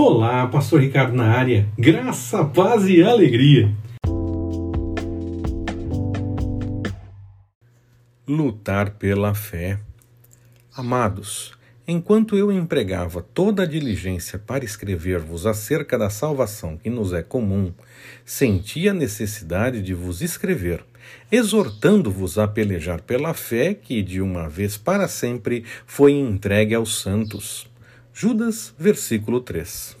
Olá, Pastor Ricardo na área. Graça, paz e alegria. Lutar pela fé. Amados, enquanto eu empregava toda a diligência para escrever-vos acerca da salvação que nos é comum, senti a necessidade de vos escrever, exortando-vos a pelejar pela fé que, de uma vez para sempre, foi entregue aos santos. Judas, versículo 3.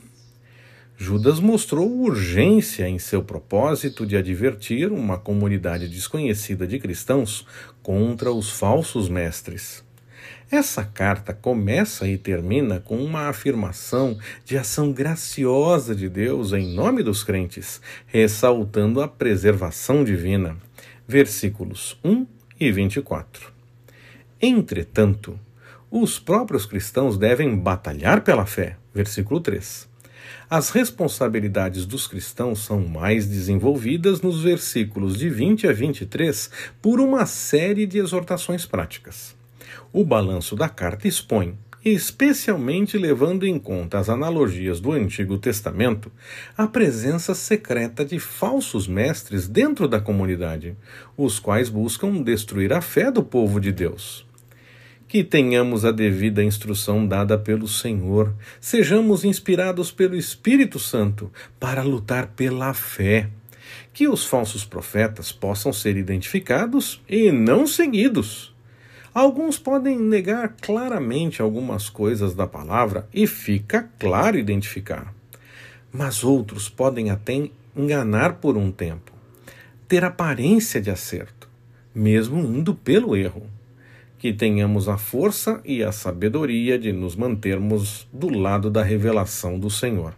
Judas mostrou urgência em seu propósito de advertir uma comunidade desconhecida de cristãos contra os falsos mestres. Essa carta começa e termina com uma afirmação de ação graciosa de Deus em nome dos crentes, ressaltando a preservação divina. Versículos 1 e 24. Entretanto, os próprios cristãos devem batalhar pela fé. Versículo 3. As responsabilidades dos cristãos são mais desenvolvidas nos versículos de 20 a 23 por uma série de exortações práticas. O balanço da carta expõe, especialmente levando em conta as analogias do Antigo Testamento, a presença secreta de falsos mestres dentro da comunidade, os quais buscam destruir a fé do povo de Deus que tenhamos a devida instrução dada pelo Senhor, sejamos inspirados pelo Espírito Santo para lutar pela fé, que os falsos profetas possam ser identificados e não seguidos. Alguns podem negar claramente algumas coisas da palavra e fica claro identificar. Mas outros podem até enganar por um tempo, ter aparência de acerto, mesmo indo pelo erro que tenhamos a força e a sabedoria de nos mantermos do lado da revelação do Senhor.